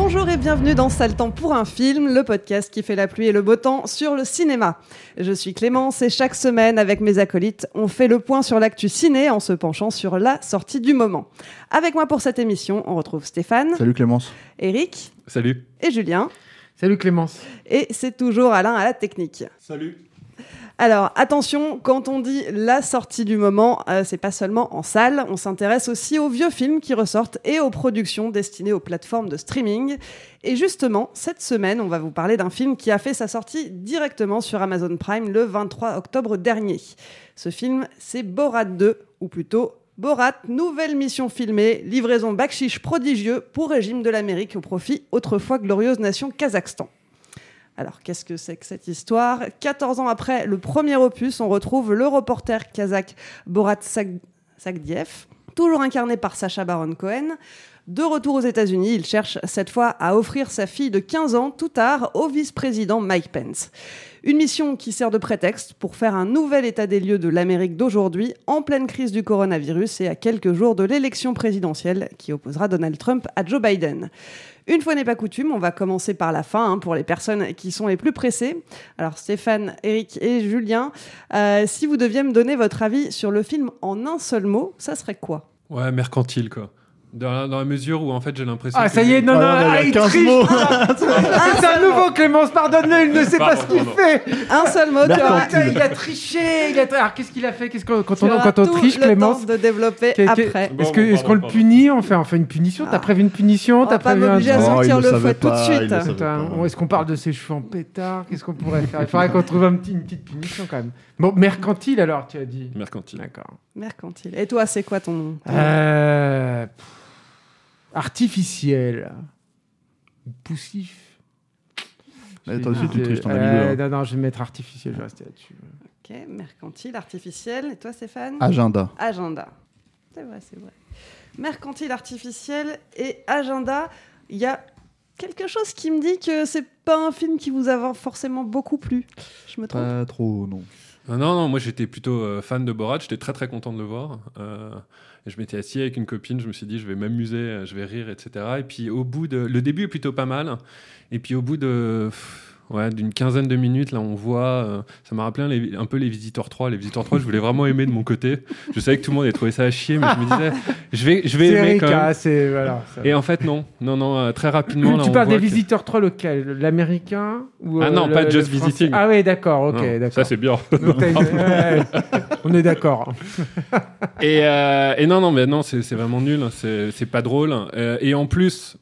Bonjour et bienvenue dans Sale Temps pour un film, le podcast qui fait la pluie et le beau temps sur le cinéma. Je suis Clémence et chaque semaine, avec mes acolytes, on fait le point sur l'actu ciné en se penchant sur la sortie du moment. Avec moi pour cette émission, on retrouve Stéphane, Salut Clémence. Eric Salut. et Julien. Salut Clémence. Et c'est toujours Alain à la technique. Salut. Alors attention, quand on dit la sortie du moment, euh, c'est pas seulement en salle, on s'intéresse aussi aux vieux films qui ressortent et aux productions destinées aux plateformes de streaming. Et justement, cette semaine, on va vous parler d'un film qui a fait sa sortie directement sur Amazon Prime le 23 octobre dernier. Ce film, c'est Borat 2, ou plutôt Borat, nouvelle mission filmée, livraison bakchiche prodigieux pour régime de l'Amérique au profit autrefois glorieuse nation Kazakhstan. Alors, qu'est-ce que c'est que cette histoire? 14 ans après le premier opus, on retrouve le reporter kazakh Borat Sag- toujours incarné par Sacha Baron Cohen. De retour aux États-Unis, il cherche cette fois à offrir sa fille de 15 ans tout tard au vice-président Mike Pence. Une mission qui sert de prétexte pour faire un nouvel état des lieux de l'Amérique d'aujourd'hui en pleine crise du coronavirus et à quelques jours de l'élection présidentielle qui opposera Donald Trump à Joe Biden. Une fois n'est pas coutume, on va commencer par la fin hein, pour les personnes qui sont les plus pressées. Alors Stéphane, Eric et Julien, euh, si vous deviez me donner votre avis sur le film en un seul mot, ça serait quoi? Ouais, mercantile, quoi. Dans la, dans la mesure où, en fait, j'ai l'impression. Ah, que ça y est, non, non, Ah, non, ah, il y a il 15 triche, mots. C'est un nouveau Clémence, pardonne-le, il ne sait pas ce qu'il fait. Un seul mot, tu Attends, il a triché. Il a... Alors, qu'est-ce qu'il a fait? Qu'est-ce qu'on- quand, tu on, quand on triche, le Clémence? temps de développer qu'est- après. Bon, Est-ce que- bon, est-ce qu'on le punit? On fait, on fait une punition? Ah. T'as prévu une punition? On T'as pas prévu un m'obliger à sortir le fouet tout de suite. Est-ce qu'on parle de ses cheveux en pétard? Qu'est-ce qu'on pourrait faire? Il faudrait qu'on trouve une petite punition quand même. Bon, mercantile alors, tu as dit. Mercantile. D'accord. Mercantile. Et toi, c'est quoi ton... Euh... Artificiel. Poussif. Aussi, tu triches, euh. Non, non, je vais mettre artificiel, je vais rester là-dessus. Ok, mercantile, artificiel. Et toi, Stéphane? Agenda. Agenda. C'est vrai, c'est vrai. Mercantile, artificiel et agenda. Il y a quelque chose qui me dit que c'est pas un film qui vous a forcément beaucoup plu. Je me trompe? Pas trop, non. Non, non, moi j'étais plutôt euh, fan de Borat, j'étais très très content de le voir. Euh, je m'étais assis avec une copine, je me suis dit je vais m'amuser, euh, je vais rire, etc. Et puis au bout de. Le début est plutôt pas mal. Et puis au bout de. Ouais, d'une quinzaine de minutes, là, on voit. euh, ça m'a rappelé un, les- un peu les Visiteurs 3. Les Visiteurs 3, je voulais vraiment aimer de mon côté. Je savais que tout le monde avait trouvé ça à chier, mais je me disais, je vais, je vais C'est aimer quand même. hein, c'est voilà. ça. Et en fait, non. Non, non, euh, très rapidement. là, tu on parles des que- visiteurs 3 lequel L'américain ou Ah euh, non, pas le Just français Visiting. Ah oui, d'accord, ok, Non, d'accord. Ça, c'est bien. Donc, t'as une- ouais, on est d'accord. Et, euh, et non, non, mais non, c'est c'est vraiment nul. hein, C'est c'est pas drôle. Euh, et en plus,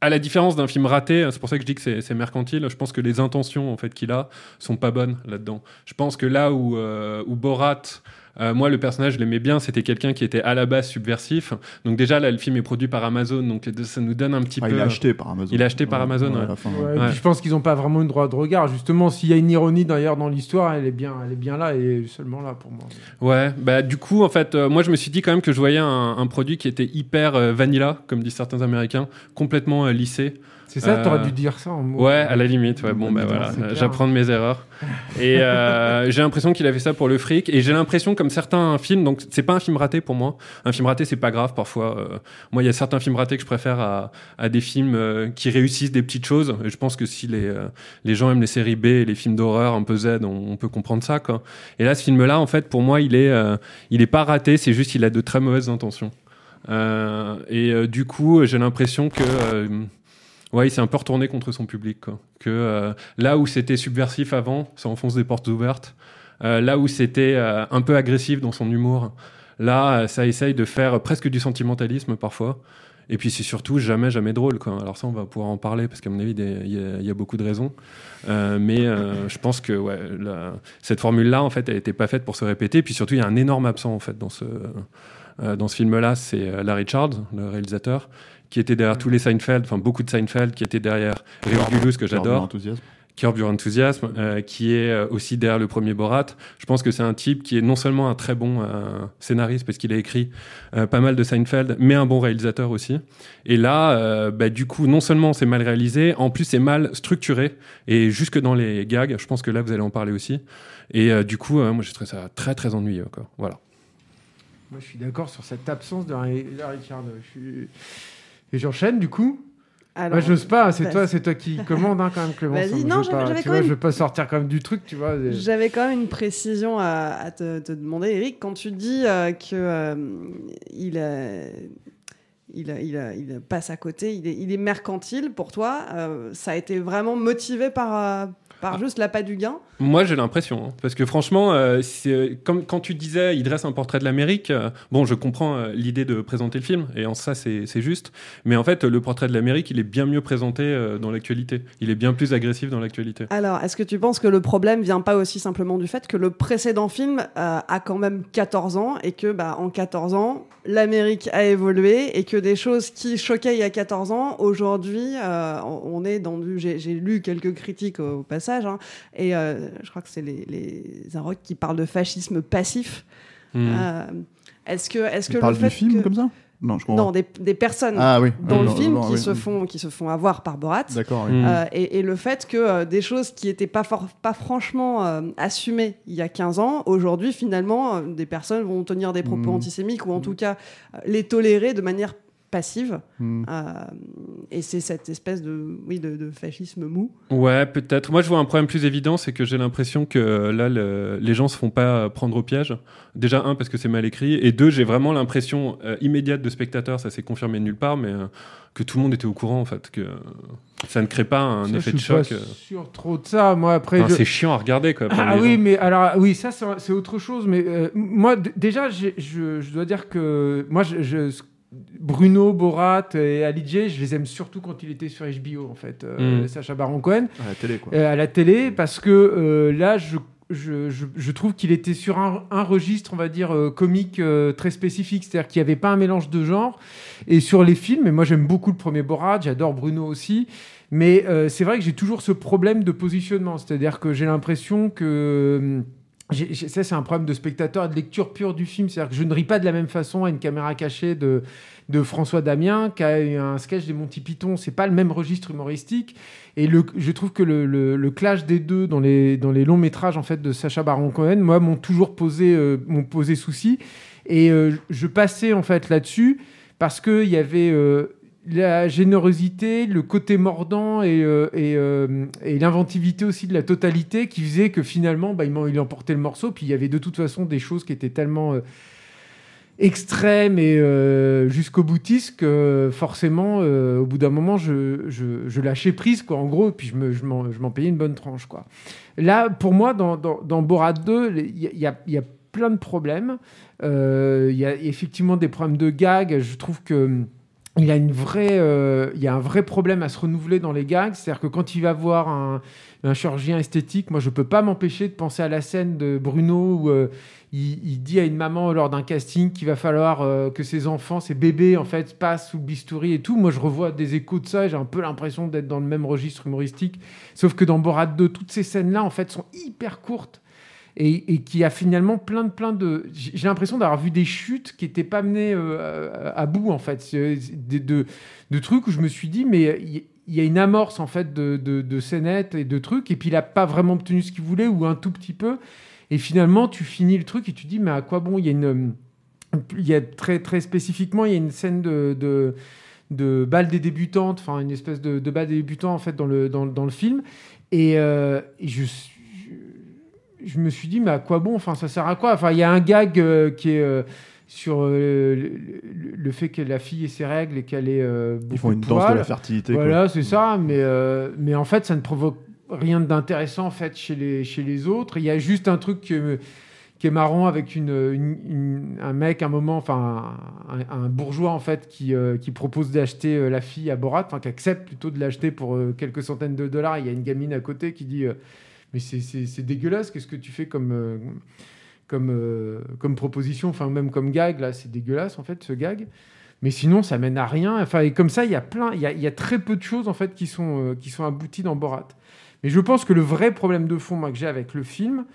à la différence d'un film raté, c'est pour ça que je dis que c'est mercantile. Je pense que les intentions en fait qu'il a sont pas bonnes là-dedans. Je pense que là où, euh, où Borat Euh, moi, le personnage, je l'aimais bien. C'était quelqu'un qui était à la base subversif. Donc déjà, là, le film est produit par Amazon, donc ça nous donne un petit Ah, peu. il est acheté par Amazon. Il est acheté par Ouais, Amazon. ouais, ouais. à la fin, Ouais, ouais. et Ouais. puis je pense qu'ils n'ont pas vraiment une droit de regard. Justement, s'il y a une ironie d'ailleurs dans l'histoire, elle est bien, elle est bien là et seulement là pour moi. Ouais, bah du coup, en fait, euh, moi je me suis dit quand même que je voyais un, un produit qui était hyper euh, vanilla, comme disent certains Américains, complètement euh, lissé. C'est ça, t'aurais Euh, dû dire ça en mots. Ouais, à la limite, ouais. Bon, Ouais, bah voilà, j'apprends de mes erreurs. Et euh, j'ai l'impression qu'il a fait ça pour le fric. Et j'ai l'impression, comme certains films, donc c'est pas un film raté pour moi. Un film raté, c'est pas grave parfois. Euh, moi, il y a certains films ratés que je préfère à, à des films euh, qui réussissent des petites choses. Et je pense que si les, euh, les gens aiment les séries B et les films d'horreur un peu Z, on, on peut comprendre ça, quoi. Et là, ce film-là, en fait, pour moi, il est, euh, il est pas raté. C'est juste, il a de très mauvaises intentions. Euh, et euh, du coup, j'ai l'impression que euh, ouais, il s'est un peu retourné contre son public. Que euh, là où c'était subversif avant, ça enfonce des portes ouvertes. Euh, là où c'était euh, un peu agressif dans son humour, là, ça essaye de faire presque du sentimentalisme parfois. Et puis c'est surtout jamais, jamais drôle. Alors ça, on va pouvoir en parler parce qu'à mon avis, il y, a- beaucoup de raisons. Mais je pense que cette formule-là, en fait, elle n'était pas faite pour se répéter. Puis surtout, il y a un énorme absent en fait dans ce, dans ce film-là, c'est Larry Charles, le réalisateur, qui était derrière tous les Seinfeld, enfin beaucoup de Seinfeld, qui était derrière Regulus, que j'adore. Curb Your Enthusiasm, euh, qui est euh, aussi derrière le premier Borat. Je pense que c'est un type qui est non seulement un très bon euh, scénariste, parce qu'il a écrit euh, pas mal de Seinfeld, mais un bon réalisateur aussi. Et là, euh, bah, du coup, non seulement c'est mal réalisé, en plus c'est mal structuré, et jusque dans les gags, je pense que là vous allez en parler aussi. Et euh, du coup, euh, moi j'ai trouvé ça très très ennuyeux. Quoi. Voilà. Moi, je suis d'accord sur cette absence de Larry Larry Charles. Je suis- Et j'enchaîne du coup. Alors, Moi, j'ose pas. C'est toi, c'est toi qui commande hein, quand même, Clémence. Vas-y. Je Non, Je veux pas sortir quand même du truc, tu vois. J'avais quand même une précision à, à te, te demander, Eric. Quand tu dis euh, que euh, il, euh, il, euh, il, il passe à côté, il est, il est mercantile pour toi, ça a été vraiment motivé par, par juste l'appât du gain Moi, j'ai l'impression, hein, parce que franchement, euh, c'est comme quand tu disais, il dresse un portrait de l'Amérique. euh, bon, je comprends euh, l'idée de présenter le film, et en ça, c'est c'est juste. Mais en fait, le portrait de l'Amérique, il est bien mieux présenté dans l'actualité. Il est bien plus agressif dans l'actualité. Alors, est-ce que tu penses que le problème vient pas aussi simplement du fait que le précédent film a quand même 14 ans et que, bah, en 14 ans, l'Amérique a évolué et que des choses qui choquaient il y a 14 ans, aujourd'hui, on est dans du. J'ai j'ai lu quelques critiques au, au passage, hein, et euh, je crois que c'est les, les Inrocks qui parlent de fascisme passif. Hmm. Euh, est-ce que, est-ce que le du fait film que- comme ça? Non, je non, des, des personnes Ah oui. dans Ah, le non, film non, qui, oui. se font, qui se font avoir par Borat. D'accord. oui. Mm. Euh, et, et le fait que euh, des choses qui n'étaient pas, for- pas franchement euh, assumées il y a 15 ans, aujourd'hui, finalement, euh, des personnes vont tenir des propos Mm. antisémites ou en tout cas euh, les tolérer de manière passive. Mm. Euh, et c'est cette espèce de, oui, de, de fascisme mou. Ouais, peut-être. Moi, je vois un problème plus évident, c'est que j'ai l'impression que euh, là, le- les gens se font pas euh, prendre au piège. Déjà, un, parce que c'est mal écrit, et deux, j'ai vraiment l'impression euh, immédiate de spectateur, ça s'est confirmé nulle part, mais euh, que tout le monde était au courant, en fait, que ça ne crée pas un Ça, effet je de suis pas choc. euh. sûr trop de ça. Moi, après. Enfin, je- C'est chiant à regarder, quoi. Ah oui, gens. mais alors oui, ça c'est autre chose. Mais euh, moi, déjà, je, je dois dire que moi, je, je- Bruno, Borat et Ali J, je les aime surtout quand il était sur HBO, en fait, euh, Mm. Sacha Baron Cohen, À la télé, quoi. euh, à la télé, parce que euh, là, je, je, je- je trouve qu'il était sur un, un registre, on va dire, euh, comique euh, très spécifique, c'est-à-dire qu'il n'y avait pas un mélange de genres. Et sur les films, et moi j'aime beaucoup le premier Borat, j'adore Bruno aussi, mais euh, c'est vrai que j'ai toujours ce problème de positionnement, c'est-à-dire que j'ai l'impression que... ça, c'est un problème de spectateur et de lecture pure du film. C'est-à-dire que je ne ris pas de la même façon à une caméra cachée de, de François Damien qu'à un sketch des Monty Python. C'est pas le même registre humoristique. Et le, je trouve que le, le- clash des deux dans les, dans les longs métrages en fait, de Sacha Baron Cohen, moi, m'ont toujours posé, euh, posé souci. Et euh, je passais en fait là-dessus parce qu'il y avait euh, la générosité, le côté mordant et, euh, euh, et l'inventivité aussi de la totalité qui faisait que finalement, bah, il, emportait le morceau. Puis il y avait de toute façon des choses qui étaient tellement euh, extrêmes et jusqu'au boutiste que forcément, au bout d'un moment, je, je- lâchais prise, quoi, en gros, puis je me- je m'en je m'en payais une bonne tranche. Quoi. Là, pour moi, dans, dans, Borat 2, il y, a- y y a plein de problèmes. Il y a effectivement des problèmes de gags. Je trouve que il y a une euh, il y a un vrai problème à se renouveler dans les gags. C'est-à-dire que quand il va voir un, chirurgien esthétique, moi je peux pas m'empêcher de penser à la scène de Bruno où euh, il, dit à une maman lors d'un casting qu'il va falloir euh, que ses enfants, ses bébés en fait passent sous le bistouri et tout. Moi je revois des échos de ça j'ai un peu l'impression d'être dans le même registre humoristique. Sauf que dans Borat 2, toutes ces scènes-là en fait sont hyper courtes et, qui a finalement plein de plein de j'ai l'impression d'avoir vu des chutes qui n'étaient pas menées euh, à, bout en fait de, trucs où je me suis dit mais il y a une amorce en fait de, de, de scénettes et de trucs, et puis il a pas vraiment obtenu ce qu'il voulait ou un tout petit peu. Et finalement, tu finis le truc et tu dis, mais à quoi bon Il y a une, il y a très très spécifiquement, il y a une scène de, de balle des débutantes, enfin une espèce de, de balle des débutants en fait dans le, dans, le film. Et, euh, et je, me suis dit, mais à quoi bon? Enfin, ça sert à quoi? Enfin, il y a un gag euh, qui est euh, sur euh, le, fait que la fille ait ses règles et qu'elle est Ils font une de danse de la fertilité. quoi. Voilà, c'est ça. Mais, euh, mais en fait, ça ne provoque rien d'intéressant en fait chez les, chez les autres. Il y a juste un truc que- qui est marrant avec une, une- une- un mec, un moment, enfin un, un bourgeois en fait qui, euh, qui propose d'acheter euh, la fille à Borat, enfin qui accepte plutôt de l'acheter pour euh, quelques centaines de dollars. Il y a une gamine à côté qui dit mais c'est- dégueulasse, qu'est-ce que tu fais comme euh, comme euh, comme proposition, enfin même comme gag là, c'est dégueulasse en fait ce gag. Mais sinon, ça mène à rien. Enfin, et comme ça, il y a plein, il y a, très peu de choses en fait qui sont euh, qui sont abouties dans Borat. Mais je pense que le vrai problème de fond que j'ai avec le film,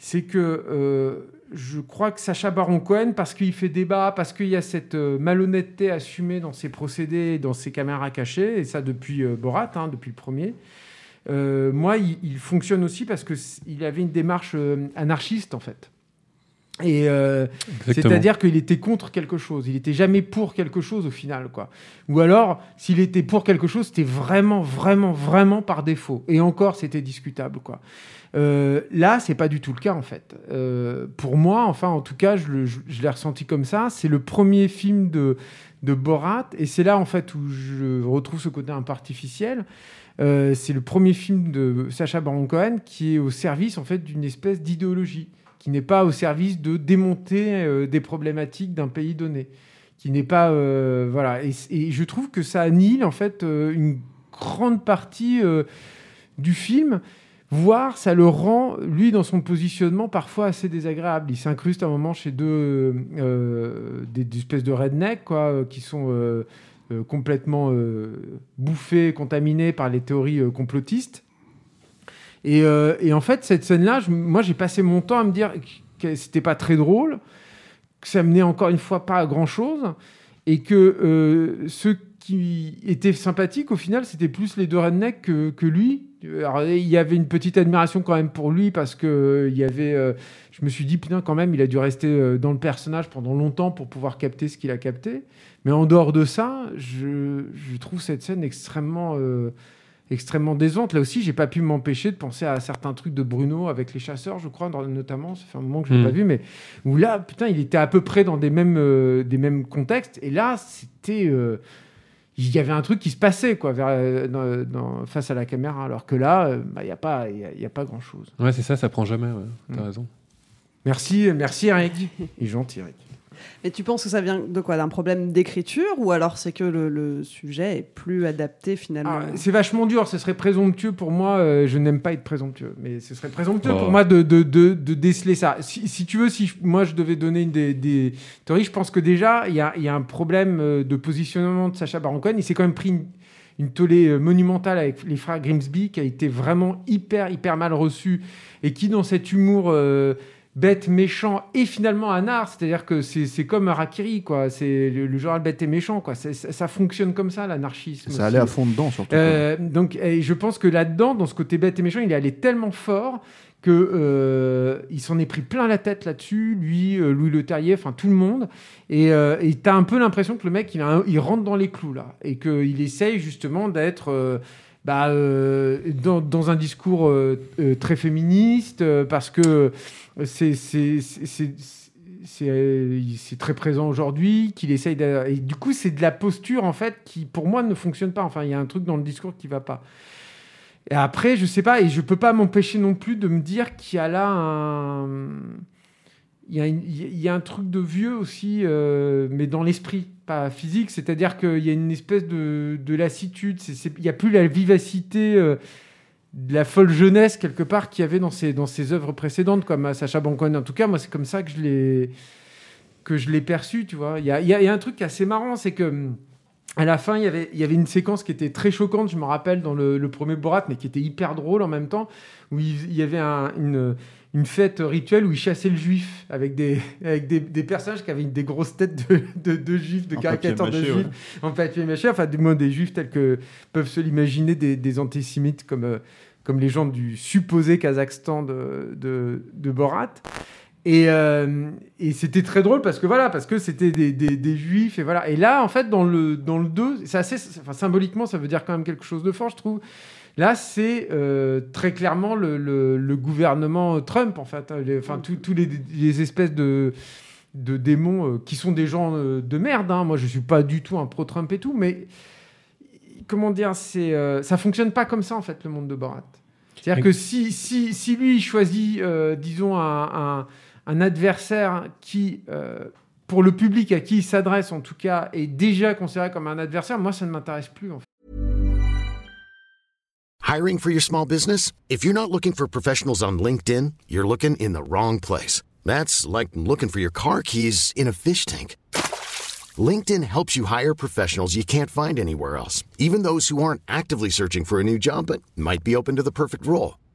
c'est que je crois que Sacha Baron Cohen, parce qu'il fait débat, parce qu'il y a cette malhonnêteté assumée dans ses procédés, dans ses caméras cachées, et ça depuis Borat, hein, depuis le premier. Euh, moi, il, il fonctionne aussi parce que c- il avait une démarche euh, anarchiste en fait. Et euh, c'est-à-dire qu'il était contre quelque chose. Il était jamais pour quelque chose au final, quoi. Ou alors, s'il était pour quelque chose, c'était vraiment, vraiment, vraiment par défaut. Et encore, c'était discutable, quoi. Euh, là, c'est pas du tout le cas en fait. Euh, pour moi, enfin, en tout cas, je, le- je- je l'ai ressenti comme ça. C'est le premier film de, de Borat, et c'est là en fait où je retrouve ce côté un peu artificiel. Euh, c'est le premier film de Sacha Baron Cohen qui est au service en fait d'une espèce d'idéologie, qui n'est pas au service de démonter euh, des problématiques d'un pays donné, qui n'est pas euh, voilà. Et, je trouve que ça annihile en fait euh, une grande partie du film voire ça le rend, lui, dans son positionnement, parfois assez désagréable. Il s'incruste à un moment chez deux des, espèces de rednecks, quoi, qui sont complètement bouffés, contaminés par les théories complotistes. Et, euh, et en fait, cette scène-là, moi, j'ai passé mon temps à me dire que c'était pas très drôle, que ça menait encore une fois pas à grand-chose, et que euh, ceux qui étaient sympathiques, au final, c'était plus les deux rednecks que, lui. Il y avait une petite admiration quand même pour lui parce que euh, il y avait. je me suis dit putain quand même, il a dû rester dans le personnage pendant longtemps pour pouvoir capter ce qu'il a capté. Mais en dehors de ça, je trouve cette scène extrêmement. Extrêmement décevante. Là aussi, j'ai pas pu m'empêcher de penser à certains trucs de Bruno avec les chasseurs, je crois, notamment. Ça fait un moment que je l'ai Mm. pas vu, mais où là, putain, il était à peu près dans des mêmes, euh, des mêmes contextes. Et là, c'était. euh, il y avait un truc qui se passait quoi, vers, euh, dans- dans- face à la caméra, alors que là, bah, il n'y a pas, il y a, il y a pas grand chose. Ouais, c'est ça, ça prend jamais. Ouais. T'as Mm. raison. Merci, merci Eric. Et gentil Eric. Mais tu penses que ça vient de quoi? D'un problème d'écriture ou alors c'est que le, le sujet est plus adapté finalement? Ah, c'est vachement dur, ce serait présomptueux pour moi, euh, je n'aime pas être présomptueux, mais ce serait présomptueux Oh. pour moi de, de, de, de déceler ça. Si, si tu veux, si je- moi je devais donner une des, des théories, je pense que déjà, il y a, il y a un problème euh, de positionnement de Sacha Baron Cohen. Il s'est quand même pris une, une tollée euh, monumentale avec les frères Grimsby, qui a été vraiment hyper, hyper mal reçu, et qui, dans cet humour... euh, bête, méchant et finalement un art, c'est-à-dire que c'est c'est comme Harakiri, quoi. C'est le, le genre bête et méchant, quoi. C'est- Ça, ça fonctionne comme ça, l'anarchisme. Ça allait à fond dedans, surtout. Euh, donc, et je pense que là-dedans, dans ce côté bête et méchant, il est allé tellement fort que euh, il s'en est pris plein la tête là-dessus, lui, euh, Louis Le Terrier, enfin tout le monde. Et euh, t'as un peu l'impression que le mec, il, a un- il rentre dans les clous là, et qu'il essaye justement d'être euh, bah, euh, dans, dans un discours euh, euh, très féministe, parce que c'est très présent aujourd'hui, qu'il essaye de... Et du coup, c'est de la posture, en fait, qui, pour moi, ne fonctionne pas. Enfin, il y a un truc dans le discours qui va pas. Et après, je sais pas, et je peux pas m'empêcher non plus de me dire qu'il y a là un... Il y, a y a un truc de vieux aussi, mais dans l'esprit, pas physique. C'est-à-dire qu'il y a une espèce de, de lassitude. Il n'y a plus la vivacité euh, de la folle jeunesse, quelque part, qu'il y avait dans ses, dans ses œuvres précédentes, comme à Sacha Baron. En tout cas, moi, c'est comme ça que je l'ai perçu, tu vois. Il y a, y y a un truc assez marrant, c'est que hum, à la fin, il y avait, il y avait une séquence qui était très choquante, je me rappelle, dans le, le premier Borat, mais qui était hyper drôle en même temps, où il, il y avait un- une, une fête rituelle où il chassait le juif avec des, avec des, des personnages qui avaient des grosses têtes de, de, de juifs, de caricatures de juifs, en papier mâché, enfin du moins des juifs tels que peuvent se l'imaginer des, des antisémites comme, euh, comme les gens du supposé Kazakhstan de Borat. Et, euh, et c'était très drôle parce que voilà, parce que c'était des, des, des juifs et voilà. Et là, en fait, dans le, dans le 2, c'est assez, enfin, symboliquement, ça veut dire quand même quelque chose de fort, je trouve. Là, c'est euh, très clairement le, le, le gouvernement Trump, en fait. Enfin, tous les, les espèces de, de démons euh, qui sont des gens de merde. hein. Moi, je suis pas du tout un pro-Trump et tout, mais comment dire, c'est, ça fonctionne pas comme ça, en fait, le monde de Borat. C'est-à-dire que si, si, si lui il choisit, disons, un, un, un adversaire qui, euh, pour le public à qui il s'adresse en tout cas, est déjà considéré comme un adversaire, moi ça ne m'intéresse plus. Hiring for your small business? If you're not looking for professionals on LinkedIn, you're looking in the wrong place. That's like looking for your car keys in a fish tank. LinkedIn helps you hire professionals you can't find anywhere else, even those who aren't actively searching for a new job but might be open to the perfect role.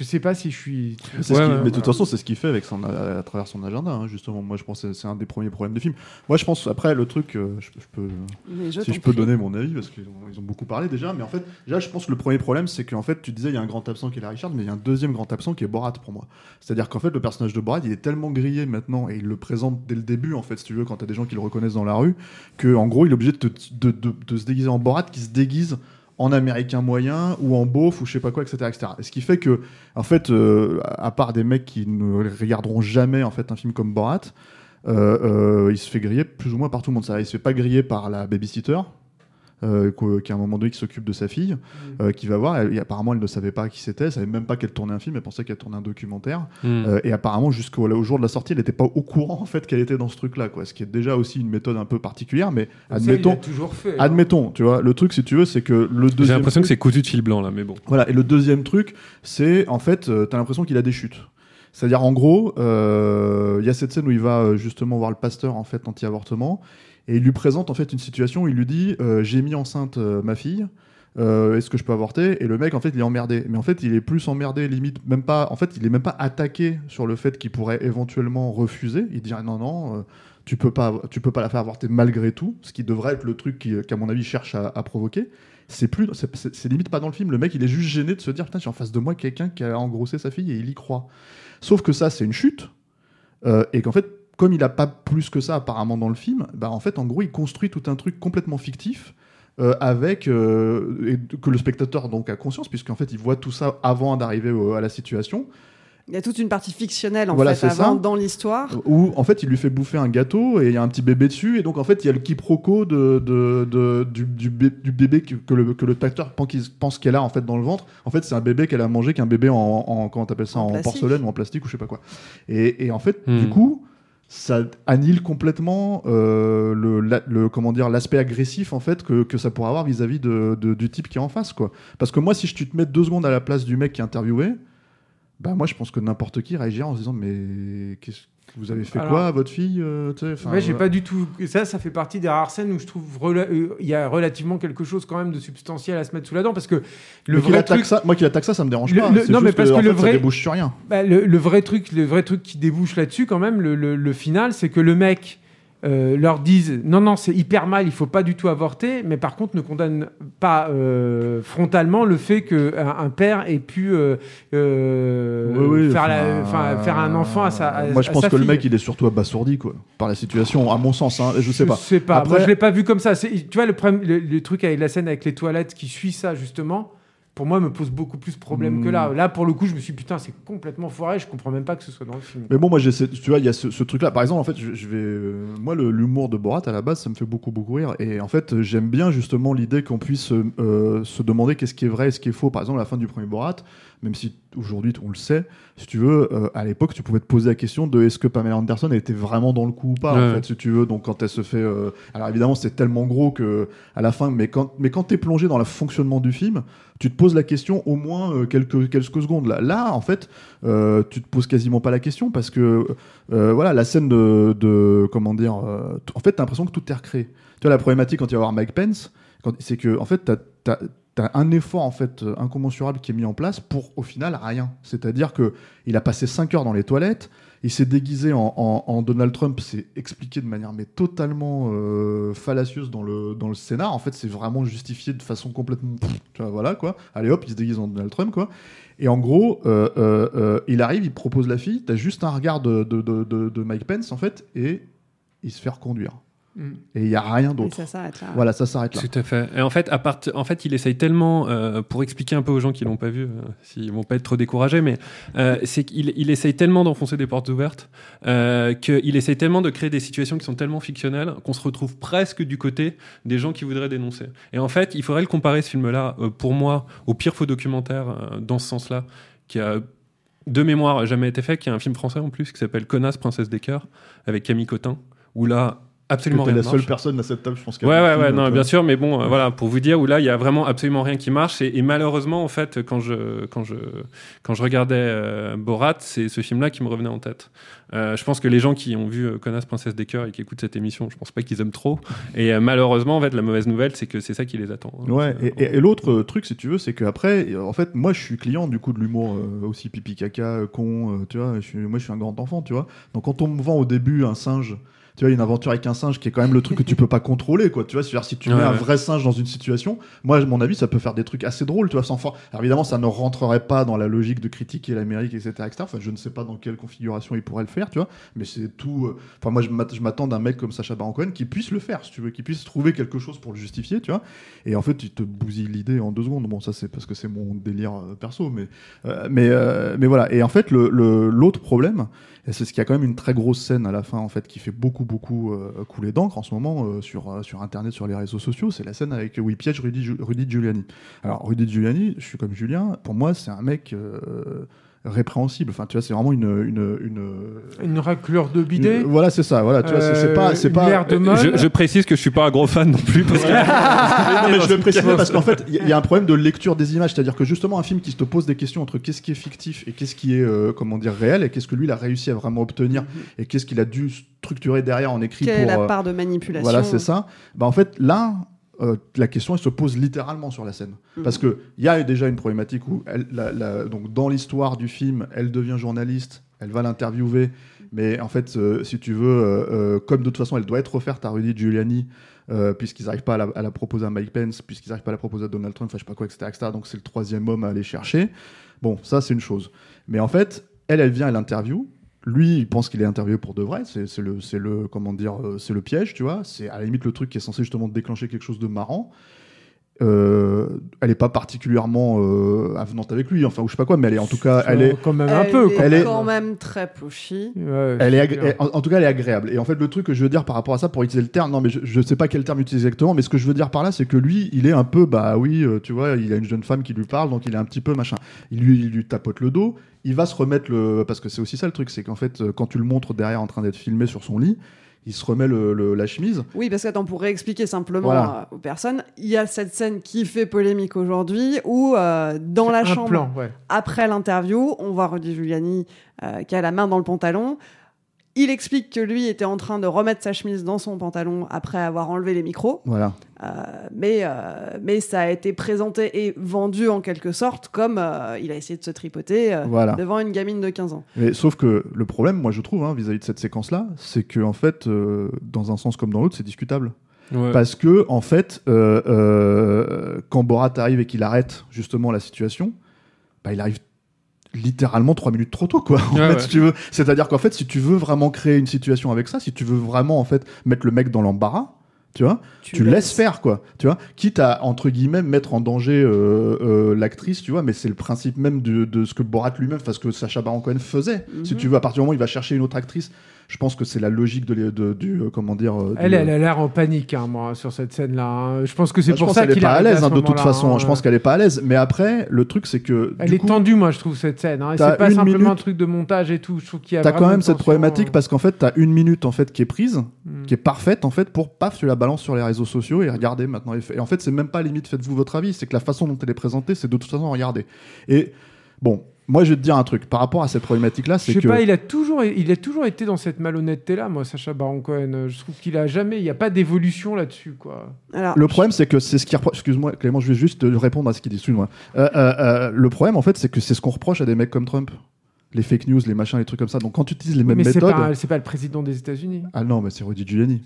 Je sais pas si je suis. Mais, ce de toute façon, c'est ce qu'il fait avec son, à, à travers son agenda, hein, justement. Moi, je pense que c'est un des premiers problèmes du film. Moi, je pense, après, le truc, euh, je, je peux, je si je peux prie. donner mon avis, parce qu'ils ont, ils ont beaucoup parlé déjà, mais en fait, déjà, je pense que le premier problème, c'est qu'en fait, tu disais, il y a un grand absent qui est la Richard, mais il y a un deuxième grand absent qui est Borat pour moi. C'est-à-dire qu'en fait, le personnage de Borat, il est tellement grillé maintenant, et il le présente dès le début, en fait, si tu veux, quand t'as des gens qui le reconnaissent dans la rue, que en gros, il est obligé de, te- de- de- de se déguiser en Borat qui se déguise en américain moyen ou en beauf ou je sais pas quoi, etc. etc. Et ce qui fait que, en fait, euh, à part des mecs qui ne regarderont jamais en fait un film comme Borat, euh, euh, il se fait griller plus ou moins par tout le monde. Ça, il se fait pas griller par la babysitter. Euh, qui à un moment donné qui s'occupe de sa fille, euh, qui va voir. Et apparemment, elle ne savait pas qui c'était, elle savait même pas qu'elle tournait un film, elle pensait qu'elle tournait un documentaire. Mm. Euh, et apparemment, jusqu'au au jour de la sortie, elle n'était pas au courant en fait qu'elle était dans ce truc-là, quoi. Ce qui est déjà aussi une méthode un peu particulière, mais Ça, admettons, toujours fait, hein. admettons, tu vois, le truc, si tu veux, c'est que le deuxième. J'ai l'impression que c'est cousu de fil blanc là, mais bon. voilà, et le deuxième truc, c'est en fait, euh, t'as l'impression qu'il a des chutes. C'est-à-dire, en gros, euh, il y a cette scène où il va justement voir le pasteur en fait anti-avortement, et il lui présente en fait une situation il lui dit euh, J'ai mis enceinte euh, ma fille. euh, Est-ce que je peux avorter? Et le mec, en fait, il est emmerdé. Mais en fait, il est plus emmerdé, limite, même pas. En fait, il est même pas attaqué sur le fait qu'il pourrait éventuellement refuser. Il dirait non, non, euh, tu peux pas, tu peux pas la faire avorter malgré tout, ce qui devrait être le truc qu'à mon avis, cherche à, provoquer. C'est plus, c'est- limite pas dans le film. Le mec, il est juste gêné de se dire putain, j'ai en face de moi quelqu'un qui a engrossé sa fille et il y croit. Sauf que ça, c'est une chute. Et qu'en fait, comme il a pas plus que ça apparemment dans le film, bah en fait, en gros, il construit tout un truc complètement fictif. euh, avec euh, et que le spectateur donc a conscience puisqu'en fait il voit tout ça avant d'arriver à la situation Il y a toute une partie fictionnelle en Voilà, fait c'est avant ça. dans l'histoire. où en fait il lui fait bouffer un gâteau et il y a un petit bébé dessus et donc en fait il y a le quiproquo de, de, de- du, du, bé- du bébé que, le, que le pense qu'elle a en fait dans le ventre en fait c'est un bébé qu'elle a mangé qu'un bébé en, en comment t'appelles ça En porcelaine ou en plastique ou je sais pas quoi et, et en fait Hmm. du coup ça annule complètement euh, le, comment dire l'aspect agressif en fait que, que ça pourrait avoir vis-à-vis de, du type qui est en face quoi. Parce que moi si je tu te mets deux secondes à la place du mec qui est interviewé bah moi je pense que n'importe qui réagirait en se disant mais qu'est-ce que vous avez fait Alors- quoi à votre fille euh, Ouais, j'ai voilà. pas du tout. Ça, ça fait partie des rares scènes où je trouve rela- euh, il y a relativement quelque chose quand même de substantiel à se mettre sous la dent parce que le Mais vrai truc, ça, moi qui attaque ça, ça me dérange Le- pas. le- non, mais parce que le fait, vrai- ça débouche sur rien. Bah, le, le vrai truc, le vrai truc qui débouche là-dessus quand même, le final, c'est que le mec euh, leur dise non non c'est hyper mal, il faut pas du tout avorter, mais par contre ne condamne pas euh, frontalement le fait que un, un père ait pu euh, euh, Oui, oui, faire, enfin, la- enfin, faire un enfant à sa à- Moi, je pense que le mec, il est surtout abasourdi, quoi, par la situation, à mon sens. Hein, je sais pas. Je sais pas. Après- Moi, je l'ai pas vu comme ça. Tu vois, le, problème- le, le truc avec la scène avec les toilettes qui suit ça, justement, pour moi, me pose beaucoup plus de problèmes Mm. que là. Là, pour le coup, je me suis dit, putain, c'est complètement foiré, je comprends même pas que ce soit dans le film. Mais bon, moi, j'essaie. Tu vois, il y a ce, ce truc-là. Par exemple, en fait, je, je vais. euh, moi, l'humour de Borat à la base, ça me fait beaucoup, beaucoup rire. Et en fait, j'aime bien justement l'idée qu'on puisse euh, se demander qu'est-ce qui est vrai et ce qui est faux. Par exemple, à la fin du premier Borat, même si aujourd'hui on le sait, si tu veux, euh, à l'époque, tu pouvais te poser la question de est-ce que Pamela Anderson était vraiment dans le coup ou pas, en fait, si tu veux. Donc, quand elle se fait. euh, Alors, évidemment, c'est tellement gros que à la fin, mais quand, mais quand t'es plongé dans le fonctionnement du film, tu te poses la question au moins euh, quelques, quelques secondes. Là, là en fait, tu te poses quasiment pas la question parce que voilà, la scène de, de comment dire, en fait, t'as l'impression que tout est recréé. Tu vois, la problématique quand il va y avoir Mike Pence, c'est que en fait, t'as as, un effort en fait euh, incommensurable qui est mis en place pour au final rien. C'est-à-dire que il a passé 5 heures dans les toilettes. Il s'est déguisé en, Donald Trump, c'est expliqué de manière mais totalement euh, fallacieuse dans le, dans le scénar. En fait, c'est vraiment justifié de façon complètement. Tu vois, voilà quoi. Allez hop, il se déguise en Donald Trump quoi. Et en gros, euh, il arrive, il propose la fille, t'as juste un regard de- de Mike Pence en fait, et il se fait reconduire. Mm. Et il y a rien d'autre. ça s'arrête là. Voilà, ça s'arrête là. Tout à fait. Et en fait, à part, en fait, il essaye tellement, euh, pour expliquer un peu aux gens qui l'ont pas vu, euh, s'ils vont pas être trop découragés, mais euh, c'est qu'il il essaye tellement d'enfoncer des portes ouvertes euh, qu'il essaye tellement de créer des situations qui sont tellement fictionnelles qu'on se retrouve presque du côté des gens qui voudraient dénoncer. Et en fait, il faudrait le comparer ce film-là, euh, pour moi, au pire faux documentaire euh, dans ce sens-là, qui a de mémoire jamais été fait, qui est un film français en plus qui s'appelle Connasse Princesse des cœurs avec Camille Cotin, où là absolument rien la seule personne à cette table, je pense. Ouais, ouais, film, ouais, non, bien vois. sûr, mais bon, euh, voilà, pour vous dire, où là, il y a vraiment absolument rien qui marche. Et, et malheureusement, en fait, quand je, quand je, quand je regardais euh, Borat, c'est ce film-là qui me revenait en tête. Euh, je pense que les gens qui ont vu euh, Connasse Princesse des Cœurs et qui écoutent cette émission, je pense pas qu'ils aiment trop. Et euh, malheureusement, en fait, la mauvaise nouvelle, c'est que c'est ça qui les attend. hein. Ouais, et, et- et l'autre euh, truc, si tu veux, c'est qu'après, euh, en fait, moi, je suis client du coup de l'humour euh, aussi pipi caca, euh, con, euh, tu vois. Je suis, moi, je suis un grand enfant, tu vois. Donc, quand on me vend au début un singe, tu vois, une aventure avec un singe qui est quand même le truc que tu peux pas contrôler, quoi. Tu vois, c'est-à-dire si tu mets Ouais, un ouais. vrai singe dans une situation, moi, à mon avis, ça peut faire des trucs assez drôles, tu vois, sans for... Alors, évidemment, ça ne rentrerait pas dans la logique de critiquer l'Amérique, etc., etc. Enfin, je ne sais pas dans quelle configuration il pourrait le faire, tu vois. Mais c'est tout. euh, Enfin, moi, je m'att- je m'attends d'un mec comme Sacha Baron Cohen qui puisse le faire, si tu veux, qui puisse trouver quelque chose pour le justifier, tu vois. Et en fait, il te bousille l'idée en deux secondes. Bon, ça, c'est parce que c'est mon délire euh, perso, mais, euh, mais, euh, mais voilà. Et en fait, le- le- l'autre problème, et c'est ce qu'il y a quand même une très grosse scène à la fin, en fait, qui fait beaucoup, beaucoup euh, couler d'encre en ce moment euh, sur, euh, sur Internet, sur les réseaux sociaux. C'est la scène avec où il piège Rudy, Rudy Giuliani. Alors, Rudy Giuliani, je suis comme Julien, pour moi, c'est un mec. Euh, répréhensible enfin tu vois c'est vraiment une une, une, Une raclure de bidet. une- voilà c'est ça voilà tu vois c'est- Euh, pas c'est une pas de mode. Je, je précise que je suis pas un gros fan non plus parce que non, mais je vais préciser parce qu'en fait, il y, a- il y a un problème de lecture des images. C'est-à-dire que justement, un film qui te pose des questions entre qu'est-ce qui est fictif et qu'est-ce qui est, euh, comment dire, réel, et qu'est-ce que lui, il a réussi à vraiment obtenir, et qu'est-ce qu'il a dû structurer derrière en écrit Quelle est pour. la euh, part de manipulation voilà, c'est ça. Bah, en fait, là, euh, la question, elle se pose littéralement sur la scène. Mhm. Parce qu'il y a déjà une problématique où, elle, la- la- donc, dans l'histoire du film, elle devient journaliste, elle va l'interviewer, mais en fait, euh, si tu veux, euh, comme de toute façon, elle doit être offerte à Rudy Giuliani, puisqu'ils n'arrivent pas à la, à la proposer à Mike Pence, puisqu'ils n'arrivent pas à la proposer à Donald Trump, enfin, je sais pas quoi, etc., etc. Donc, c'est le troisième homme à aller chercher. Bon, ça, c'est une chose. Mais en fait, elle, elle vient à l'interview. Lui, il pense qu'il est interviewé pour de vrai. C'est le, le, comment dire, euh, c'est le piège, tu vois. C'est à la limite le truc qui est censé justement déclencher quelque chose de marrant. Euh, elle est pas particulièrement euh, avenante avec lui, enfin ou je sais pas quoi, mais elle est en tout cas, elle est, quand même un Elle peu. est. Elle est- quand même très pushy. Ouais, elle est, agré- en, en tout cas, elle est agréable. Et en fait, le truc que je veux dire par rapport à ça, pour utiliser le terme, non, mais je, je sais pas quel terme utiliser exactement, mais ce que je veux dire par là, c'est que lui, il est un peu, bah oui, euh, tu vois, il a une jeune femme qui lui parle, donc il est un petit peu machin. Il lui, il lui tapote le dos. Il va se remettre le, parce que c'est aussi ça le truc, c'est qu'en fait, quand tu le montres derrière en train d'être filmé sur son lit, il se remet le- le- la chemise. Oui, parce que attends, pour réexpliquer simplement Voilà. euh, aux personnes, il y a cette scène qui fait polémique aujourd'hui où euh, dans la chambre, plan, ouais. après l'interview, on voit Rudy Giuliani euh, qui a la main dans le pantalon. Il explique que lui était en train de remettre sa chemise dans son pantalon après avoir enlevé les micros. Voilà. Euh, mais, euh, mais ça a été présenté et vendu en quelque sorte comme euh, il a essayé de se tripoter euh, Voilà. devant une gamine de 15 ans. Mais sauf que le problème, moi je trouve, hein, vis-à-vis de cette séquence-là, c'est que en fait, euh, dans un sens comme dans l'autre, c'est discutable. Ouais. Parce que en fait, euh, euh, quand Borat arrive et qu'il arrête justement la situation, bah, il arrive littéralement trois minutes trop tôt, quoi. En Ouais, fait, ouais. si tu veux, c'est-à-dire qu'en fait, si tu veux vraiment créer une situation avec ça, si tu veux vraiment en fait mettre le mec dans l'embarras, Tu vois, tu, laisses faire quoi. Tu vois, quitte à entre guillemets mettre en danger euh, euh, l'actrice, tu vois, mais c'est le principe même de, de ce que Borat lui-même, parce que Sacha Baron Cohen faisait. Si Mhm. tu veux, à partir du moment où il va chercher une autre actrice, je pense que c'est la logique de, du euh, comment dire. euh, Elle, elle a l'air en panique, hein, moi, sur cette scène-là. hein. Je pense que c'est je pour ça qu'elle est pas à l'aise hein, de toute façon. Je pense qu'elle est pas à l'aise. Mais après, le truc c'est que Elle du est coup, tendue, moi, je trouve, cette scène. Hein. C'est pas simplement minute- un truc de montage et tout. Je trouve qu'il y a T'as quand même cette problématique euh. parce qu'en fait, t'as une minute en fait qui est prise, Mm. qui est parfaite en fait pour paf, tu la balances sur les réseaux sociaux et regardez maintenant. Et en fait, c'est même pas limite, faites-vous votre avis, c'est que la façon dont elle est présentée, c'est de toute façon regardez. Et bon, moi je vais te dire un truc par rapport à cette problématique-là, Je c'est sais que pas, il a toujours, il a toujours été dans cette malhonnêteté-là, moi, Sacha Baron Cohen. Je trouve qu'il a jamais, il n'y a pas d'évolution là-dessus, quoi. Alors, le problème, c'est que c'est ce qui reproche. Excuse-moi, Clément, je vais juste te répondre à ce qu'il dit. Excuse-moi. Euh, euh, euh, le problème, en fait, c'est que c'est ce qu'on reproche à des mecs comme Trump. Les fake news, les machins, les trucs comme ça. Donc quand tu utilises les mêmes mais méthodes. pas, c'est pas le président des États-Unis. Ah non, mais c'est Rudy Giuliani.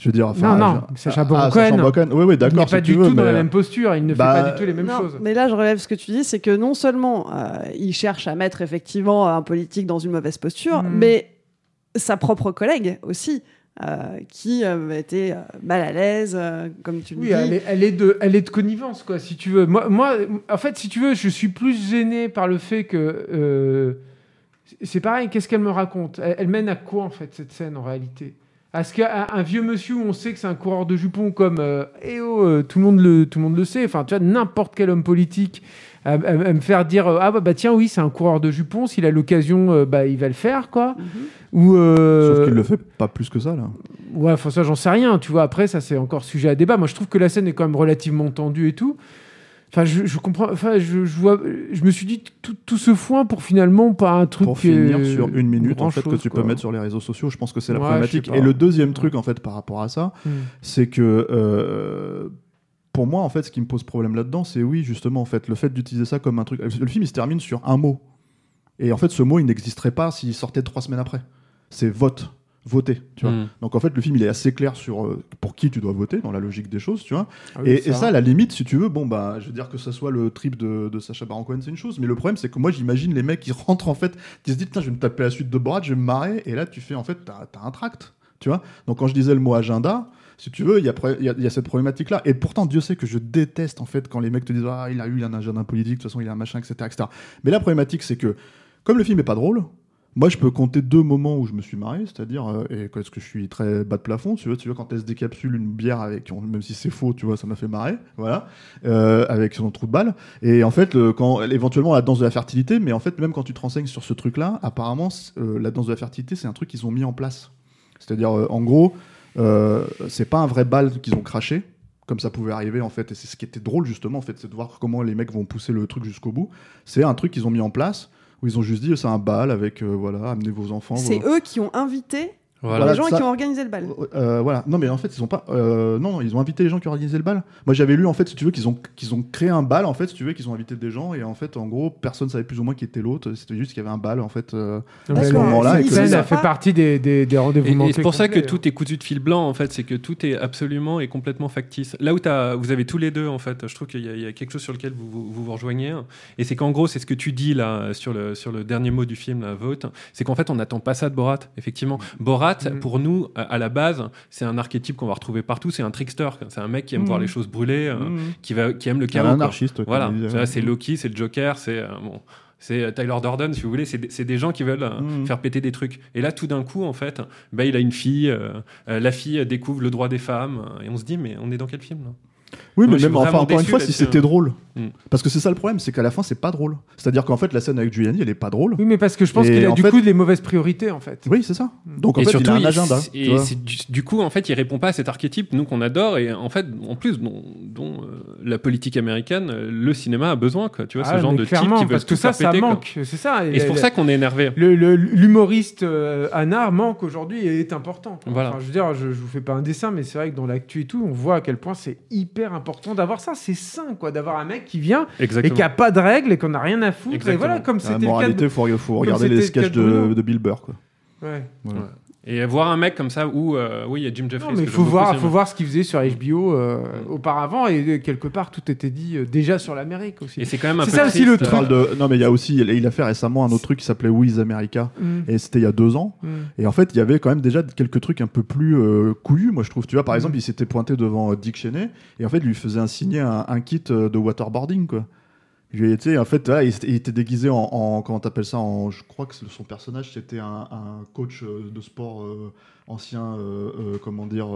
Je veux dire, enfin. Non, non, je- Sacha ah, ah, Cohen. Oui, oui, Il n'est d'accord. pas si du veux, tout dans la même posture. Il ne Bah, fait pas du tout les mêmes Non, choses. Mais là, je relève ce que tu dis, c'est que non seulement euh, il cherche à mettre effectivement un politique dans une mauvaise posture, Mhm. mais sa propre collègue aussi, euh, qui euh, était euh, mal à l'aise, euh, comme tu le Oui, dis. elle est, elle, est de, elle est de connivence, quoi, si tu veux. Moi, moi, en fait, si tu veux, je suis plus gêné par le fait que. euh, c'est pareil, qu'est-ce qu'elle me raconte? Elle, elle mène à quoi, en fait, cette scène, en réalité? À ce qu'un un vieux monsieur où on sait que c'est un coureur de jupons comme. euh, eh oh, euh, tout, le monde le, tout le monde le sait. Enfin, tu vois, n'importe quel homme politique. À, à- à me faire dire euh, ah bah, bah, tiens oui c'est un coureur de jupons s'il a l'occasion euh, bah il va le faire quoi ou euh, Sauf qu'il le fait pas plus que ça, là. Ouais, enfin ça j'en sais rien, tu vois. Après ça c'est encore sujet à débat. Moi je trouve que la scène est quand même relativement tendue et tout. Enfin je, je comprends. Enfin je, je vois. Je me suis dit tout, tout ce foin pour finalement pas un truc. Pour finir euh, sur une minute, en fait, que tu quoi. peux mettre sur les réseaux sociaux, je pense que c'est la Ouais, problématique. Et le deuxième truc, en fait, par rapport à ça, Hmm. c'est que euh, pour moi, en fait, ce qui me pose problème là-dedans, c'est oui, justement, en fait, le fait d'utiliser ça comme un truc. Le film, il se termine sur un mot. Et en fait, ce mot, il n'existerait pas s'il sortait trois semaines après. C'est vote. Voter, tu vois. Mm. Donc en fait, le film, il est assez clair sur euh, pour qui tu dois voter dans la logique des choses, tu vois. Ah oui, et, et ça. à la limite, si tu veux, bon, bah, je veux dire que ça soit le trip de, de Sacha Baron Cohen, c'est une chose. Mais le problème, c'est que moi, j'imagine les mecs qui rentrent, en fait, qui se disent, tiens, je vais me taper la suite de Borat, je vais me marrer. Et là, tu fais, en fait, t'as as un tract, tu vois. Donc quand je disais le mot agenda, si tu veux, il y a, il y a- il y a cette problématique-là. Et pourtant, Dieu sait que je déteste, en fait, quand les mecs te disent, ah, il a eu un agenda politique, de toute façon, il a un machin, etc., etc. Mais la problématique, c'est que, comme le film est pas drôle, moi, je peux compter deux moments où je me suis marré, c'est-à-dire, euh, et que je suis très bas de plafond, tu vois, tu vois quand elle se décapsule une bière avec, même si c'est faux, tu vois, ça m'a fait marrer, voilà, euh, avec son trou de balle. Et en fait, quand éventuellement la danse de la fertilité, mais en fait, même quand tu te renseignes sur ce truc-là, apparemment, euh, la danse de la fertilité, c'est un truc qu'ils ont mis en place. C'est-à-dire, euh, en gros, c'est pas un vrai bal qu'ils ont craché. Comme ça pouvait arriver en fait, et c'est ce qui était drôle justement en fait, c'est de voir comment les mecs vont pousser le truc jusqu'au bout. C'est un truc qu'ils ont mis en place où ils ont juste dit c'est un bal avec euh, voilà amenez vos enfants. C'est eux qui ont invité Voilà, les gens ça- qui ont organisé le bal. euh, voilà. Non, mais en fait, ils ont pas. euh, non, non, ils ont invité les gens qui ont organisé le bal. Moi, j'avais lu en fait, si tu veux, qu'ils ont qu'ils ont créé un bal en fait, si tu veux, qu'ils ont invité des gens et en fait, en gros, personne savait plus ou moins qui était l'autre. C'était juste qu'il y avait un bal en fait euh, à ce le- moment-là. ça- elle fait partie des, des, des rendez-vous Et, et manqués c'est pour ça que complets, hein. tout est cousu de fil blanc, en fait, c'est que tout est absolument et complètement factice. Là où t'as- vous avez tous les deux, en fait, je trouve qu'il y, a- il y a quelque chose sur lequel vous vous, vous, vous rejoignez. Et c'est qu'en gros, c'est ce que tu dis là sur le, sur le dernier mot du film, la vote, c'est qu'en fait, on n'attend pas ça de Borat, effectivement. Borat, Mm. pour nous, à, la base, c'est un archétype qu'on va retrouver partout, c'est un trickster. C'est un mec qui aime Mm. voir les choses brûler, euh, Mm. qui, va, qui aime le Un chaos. quoi. anarchiste, Voilà, c'est Loki, c'est le Joker, c'est. euh, bon. C'est euh, Tyler Durden, si vous voulez, c'est des, gens qui veulent Mm. faire péter des trucs. Et là, tout d'un coup, en fait, bah, il a une fille, euh, la fille découvre le droit des femmes, et on se dit, mais on est dans quel film là? Oui, Moi, mais même enfin encore une fois, si c'était drôle, Mm. parce que c'est ça le problème, c'est qu'à la fin, c'est pas drôle. C'est-à-dire qu'en fait, la scène avec Giuliani, elle est pas drôle. Oui, mais parce que je pense Et qu'il a du fait- coup des mauvaises priorités en fait. Oui, c'est ça. Donc en et fait, surtout, il a un agenda. et tu vois. c'est du, du coup, en fait, il répond pas à cet archétype, nous qu'on adore, et en fait, en plus, dont, dont, euh, la politique américaine, euh, le cinéma a besoin, quoi. Tu vois, Ah, ce genre mais de type qui veut parce que tout ça, faire ça péter, quoi. manque. C'est ça. Et c'est pour ça qu'on est énervé. L'humoriste euh, Anard manque aujourd'hui et est important. quoi. Voilà. Enfin, je veux dire, je, je vous fais pas un dessin, mais c'est vrai que dans l'actu et tout, on voit à quel point c'est hyper important d'avoir ça. C'est sain, quoi, d'avoir un mec qui vient et Exactement. qui a pas de règles et qu'on a rien à foutre. Et Exactement. voilà, comme La c'était le cas moralité, de... faut, faut regarder les sketchs de, de Bill Burr. Quoi. Ouais. Voilà. Et voir un mec comme ça où, euh, oui, il y a Jim Jeffries. Non, mais il faut voir, faut voir ce qu'il faisait sur HBO euh, auparavant et euh, quelque part tout était dit euh, déjà sur l'Amérique aussi. Et c'est quand même un peu ça aussi le truc. de... Non, mais il y a aussi, il a fait récemment un autre truc qui s'appelait Wiz America, Mm. et c'était il y a deux ans. Mm. Et en fait, il y avait quand même déjà quelques trucs un peu plus euh, couillus, moi je trouve. Tu vois, par Mm. exemple, il s'était pointé devant Dick Cheney, et en fait, il lui faisait un signer un, un kit de waterboarding, quoi. Lui en fait, là, il, il était déguisé en, en comment t'appelles ça en, Je crois que son personnage, c'était un, un coach euh, de sport euh, ancien, euh, euh, comment dire,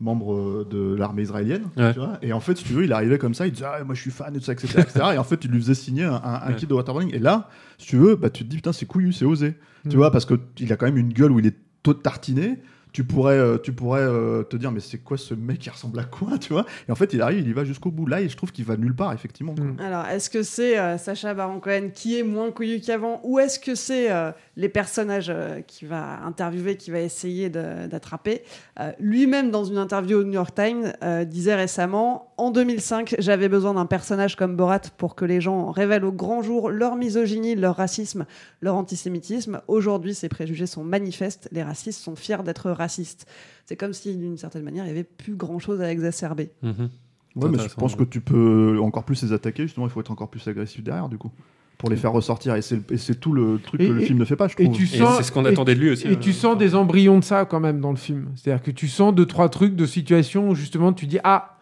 membre de l'armée israélienne. Ouais. Tu vois et en fait, si tu veux, il arrivait comme ça, il disait ah, moi je suis fan et tout ça, etc. etc. et en fait, il lui faisait signer un, un- un Ouais. kit de waterboarding. Et là, si tu veux, bah, tu te dis putain, c'est couillu, c'est osé. Mm. Tu vois, parce qu'il a quand même une gueule où il est tout tartiné. Tu pourrais, euh, tu pourrais euh, te dire, mais c'est quoi ce mec qui ressemble à quoi, tu vois? Et en fait, il arrive, il y va jusqu'au bout. Là, et je trouve qu'il va nulle part, effectivement. quoi. Mm. Alors, est-ce que c'est euh, Sacha Baron Cohen qui est moins couillu qu'avant? Ou est-ce que c'est euh, les personnages euh, qu'il va interviewer, qui va essayer d'attraper? Euh, Lui-même, dans une interview au New York Times, euh, disait récemment En 2005, j'avais besoin d'un personnage comme Borat pour que les gens révèlent au grand jour leur misogynie, leur racisme, leur antisémitisme. Aujourd'hui, ces préjugés sont manifestes. Les racistes sont fiers d'être racistes. C'est comme si, d'une certaine manière, il n'y avait plus grand-chose à exacerber. Mhm. Ouais, mais je pense que tu peux encore plus les attaquer, justement, il faut être encore plus agressif derrière, du coup, pour les faire ressortir. Et c'est tout le truc Et- que le et- film ne fait pas, je Et trouve. tu Et sens, c'est ce qu'on attendait de lui tu- aussi, Et euh, tu sens des embryons de ça quand même dans le film. C'est-à-dire que tu sens deux trois trucs de situations où justement tu dis ah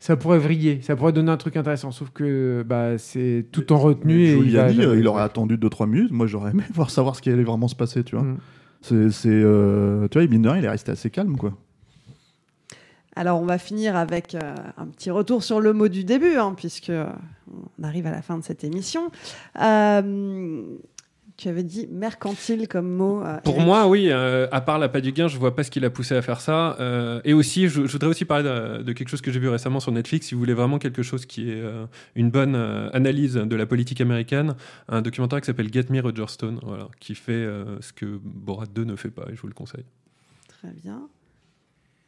ça pourrait vriller, ça pourrait donner un truc intéressant. Sauf que bah c'est tout en retenue et il, va aurait attendu 2-3 minutes. Moi, j'aurais aimé voir savoir ce qui allait vraiment se passer, tu vois. Mm. C'est, c'est, euh, tu vois, mine de rien, il est resté assez calme, quoi. Alors, on va finir avec euh, un petit retour sur le mot du début, hein, puisque euh, on arrive à la fin de cette émission. Euh, tu avais dit mercantile comme mot. euh, Pour Eric. moi, oui, euh, à part l'appât du gain, je vois pas ce qui l'a poussé à faire ça. Euh, et aussi, je, je voudrais aussi parler de, de quelque chose que j'ai vu récemment sur Netflix. Si vous voulez vraiment quelque chose qui est une bonne analyse de la politique américaine, un documentaire qui s'appelle Get Me Roger Stone, voilà, qui fait ce que Borat 2 ne fait pas, et je vous le conseille. Très bien.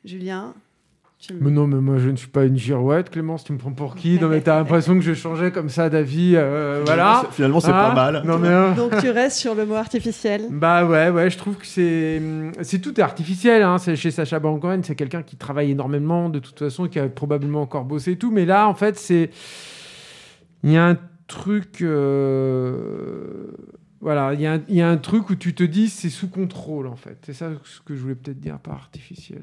Julien? Mais non, mais moi je ne suis pas une girouette, Clémence, tu me prends pour qui? Non, mais t'as l'impression que je changeais comme ça d'avis, euh, voilà. Finalement, c'est Ah, pas mal. Non, mais. euh, Donc, tu restes sur le mot artificiel. Bah ouais, ouais, je trouve que c'est c'est tout est artificiel. Hein. C'est chez Sacha Baron Cohen, c'est quelqu'un qui travaille énormément de toute façon, qui a probablement encore bossé et tout. Mais là, en fait, c'est il y a un truc, euh, voilà, il y, a un- il y a un truc où tu te dis c'est sous contrôle en fait. C'est ça ce que je voulais peut-être dire par artificiel.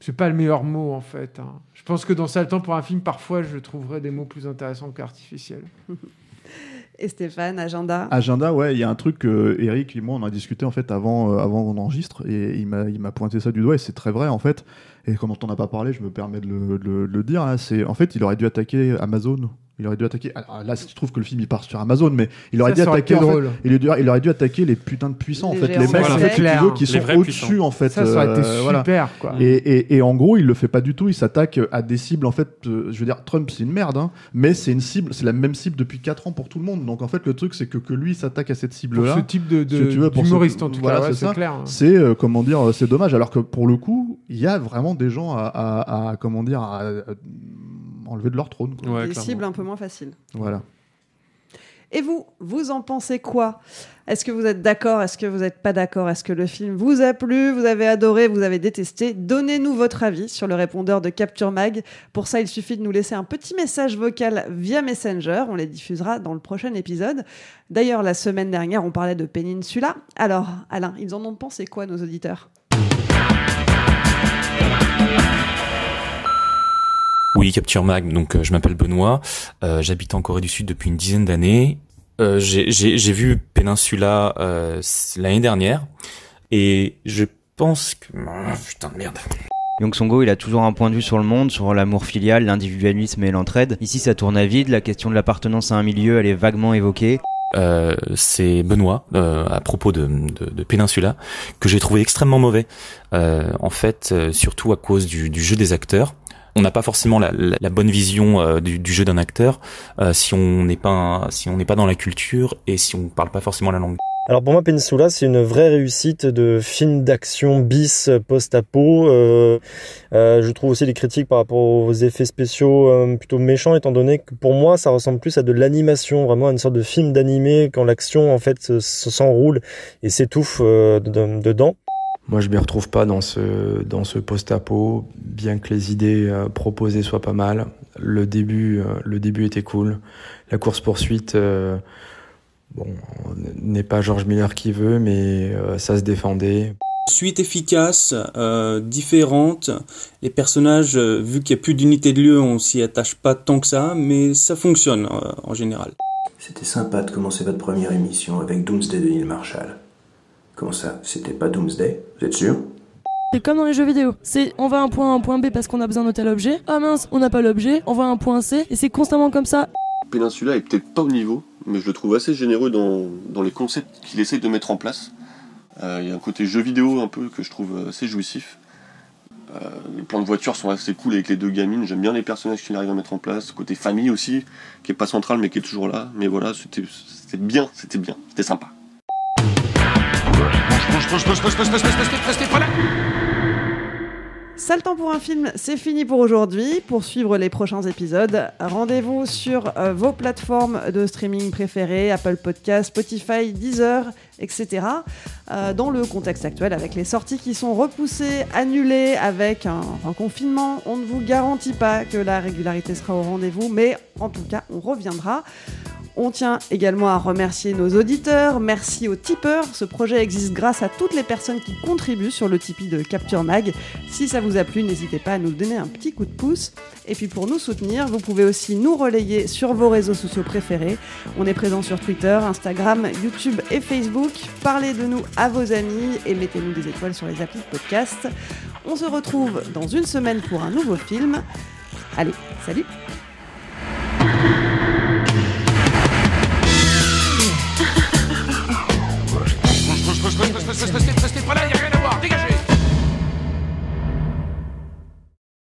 C'est pas le meilleur mot en fait. hein. Je pense que dans ça le temps pour un film, parfois, je trouverais des mots plus intéressants qu'artificiel. Et Stéphane, agenda? Agenda, ouais, il y a un truc que Eric et moi on a discuté en fait avant, euh, avant qu'on enregistre et il m'a, il m'a pointé ça du doigt et c'est très vrai en fait. Et comme on n'en a pas parlé, je me permets de le, de le- de le dire. là, c'est en fait, il aurait dû attaquer Amazon. Il aurait dû attaquer. Alors là, je trouve que le film il part sur Amazon, mais il aurait Ça, dû ça aurait attaquer. été en fait, drôle. il, aurait dû, il aurait dû attaquer les putains de puissants Les en fait, les mecs Voilà, en fait, c'est si tu clair. veux, qui Les sont au-dessus en fait. Ça, ça aurait été euh, voilà. super quoi. Et, et- et en gros, il le fait pas du tout. Il s'attaque à des cibles. En fait, euh, je veux dire, Trump, c'est une merde, hein, mais c'est une cible, c'est la même cible depuis 4 ans pour tout le monde. Donc en fait, le truc, c'est que, que lui s'attaque à cette cible-là. ce type de, de- si tu veux, pour ce- d'humoriste en tout voilà, cas, ouais, c'est clair. hein. C'est euh, comment dire, c'est dommage. Alors que pour le coup, il y a vraiment des gens à, à- à, comment dire, à, à enlever de leur trône. quoi. Ouais, des clairement. cibles un peu moins faciles. Voilà. Et vous, vous en pensez quoi? Est-ce que vous êtes d'accord? Est-ce que vous n'êtes pas d'accord? Est-ce que le film vous a plu? Vous avez adoré? Vous avez détesté? Donnez-nous votre avis sur le répondeur de Capture Mag. Pour ça, il suffit de nous laisser un petit message vocal via Messenger. On les diffusera dans le prochain épisode. D'ailleurs, la semaine dernière, on parlait de Peninsula. Alors, Alain, ils en ont pensé quoi, nos auditeurs? Oui, Capture Mag. Donc, euh, je m'appelle Benoît. Euh, J'habite en Corée du Sud depuis une dizaine d'années. Euh, J'ai vu Peninsula euh, l'année dernière et je pense que ah, putain de merde. Yong Songo, il a toujours un point de vue sur le monde, sur l'amour filial, l'individualisme et l'entraide. Ici, ça tourne à vide, la question de l'appartenance à un milieu, elle est vaguement évoquée. Euh, c'est Benoît euh, à propos de, de, de Peninsula que j'ai trouvé extrêmement mauvais. Euh, en fait, euh, surtout à cause du, du jeu des acteurs. On n'a pas forcément la, bonne vision euh, du, jeu d'un acteur euh, si on n'est pas si on n'est pas dans la culture et si on parle pas forcément la langue. Alors pour moi, Peninsula, c'est une vraie réussite de film d'action bis post-apo. Euh, euh, je trouve aussi les critiques par rapport aux effets spéciaux euh, plutôt méchants, étant donné que pour moi, ça ressemble plus à de l'animation, vraiment à une sorte de film d'animé quand l'action en fait se- se- s'enroule et s'étouffe euh, dedans. Moi, je m'y retrouve pas dans ce, dans ce post-apo, bien que les idées euh, proposées soient pas mal. Le début, euh, le début était cool. La course-poursuite, euh, bon, n'est pas George Miller qui veut, mais euh, ça se défendait. Suite efficace, euh, différente. Les personnages, euh, vu qu'il n'y a plus d'unité de lieu, on s'y attache pas tant que ça, mais ça fonctionne euh, en général. C'était sympa de commencer votre première émission avec Doomsday de Neil Marshall. Comment ça C'était pas Doomsday? Vous êtes sûr? C'est comme dans les jeux vidéo. C'est on va à un point A, un point B parce qu'on a besoin de tel objet. Ah mince, on n'a pas l'objet. On va à un point C et c'est constamment comme ça. Peninsula est peut-être pas au niveau, mais je le trouve assez généreux dans, dans les concepts qu'il essaye de mettre en place. Euh, Il y a un côté jeu vidéo un peu que je trouve assez jouissif. Euh, les plans de voiture sont assez cool avec les deux gamines. J'aime bien les personnages qu'il arrive à mettre en place. Côté famille aussi, qui est pas central mais qui est toujours là. Mais voilà, c'était c'était bien, c'était bien, c'était sympa. Ça le temps pour un film, c'est fini pour aujourd'hui. Pour suivre les prochains épisodes, rendez-vous sur euh, vos plateformes de streaming préférées, Apple Podcasts, Spotify, Deezer, etc. Euh, dans le contexte actuel, avec les sorties qui sont repoussées, annulées, avec un confinement, on ne vous garantit pas que la régularité sera au rendez-vous, mais en tout cas, on reviendra. On tient également à remercier nos auditeurs. Merci aux tipeurs. Ce projet existe grâce à toutes les personnes qui contribuent sur le Tipeee de Capture Mag. Si ça vous a plu, n'hésitez pas à nous donner un petit coup de pouce. Et puis pour nous soutenir, vous pouvez aussi nous relayer sur vos réseaux sociaux préférés. On est présent sur Twitter, Instagram, YouTube et Facebook. Parlez de nous à vos amis et mettez-nous des étoiles sur les applis de podcast. On se retrouve dans une semaine pour un nouveau film. Allez, salut Restez, restez, restez, restez pas là, y a rien à voir, dégagez